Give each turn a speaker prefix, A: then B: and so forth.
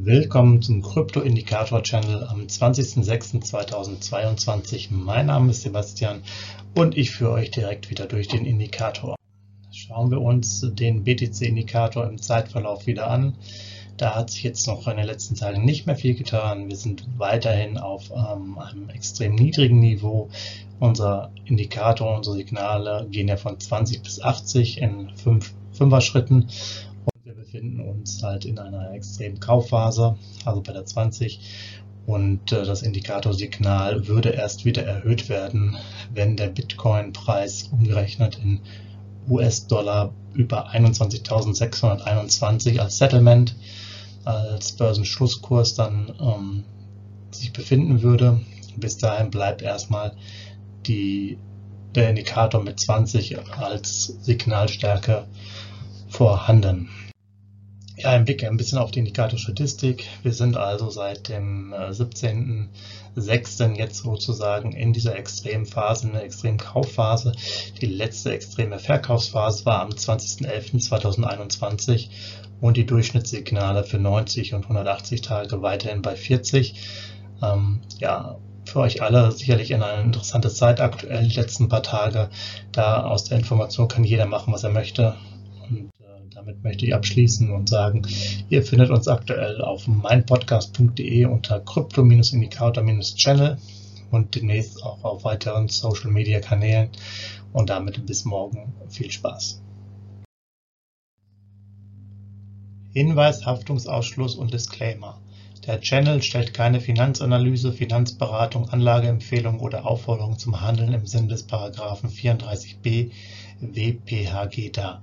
A: Willkommen zum Krypto-Indikator-Channel am 20.06.2022. Mein Name ist Sebastian und ich führe euch direkt wieder durch den Indikator. Schauen wir uns den BTC-Indikator im Zeitverlauf wieder an. Da hat sich jetzt noch in den letzten Tagen nicht mehr viel getan. Wir sind weiterhin auf ähm, einem extrem niedrigen Niveau. Unser Indikator, unsere Signale gehen ja von 20 bis 80 in 5 er Schritten und wir befinden uns halt in einer extremen Kaufphase, also bei der 20 und äh, das Indikatorsignal würde erst wieder erhöht werden, wenn der Bitcoin-Preis umgerechnet in US-Dollar über 21.621 als Settlement, als Börsenschlusskurs dann ähm, sich befinden würde. Bis dahin bleibt erstmal die, der Indikator mit 20 als Signalstärke vorhanden. Ja, ein Blick ein bisschen auf die Indikatorstatistik. Wir sind also seit dem 17.06. Äh, jetzt sozusagen in dieser extremen Phase, in der extremen Kaufphase. Die letzte extreme Verkaufsphase war am 20.11.2021 und die Durchschnittssignale für 90 und 180 Tage weiterhin bei 40. Ähm, ja, für euch alle sicherlich eine interessante Zeit aktuell, die letzten paar Tage. Da aus der Information kann jeder machen, was er möchte. Und damit möchte ich abschließen und sagen, ihr findet uns aktuell auf meinpodcast.de unter Krypto-Indikator-Channel und demnächst auch auf weiteren Social Media Kanälen. Und damit bis morgen viel Spaß. Hinweis, Haftungsausschluss und Disclaimer. Der Channel stellt keine Finanzanalyse, Finanzberatung, Anlageempfehlung oder Aufforderung zum Handeln im Sinne des Paragraphen 34b WPHG dar.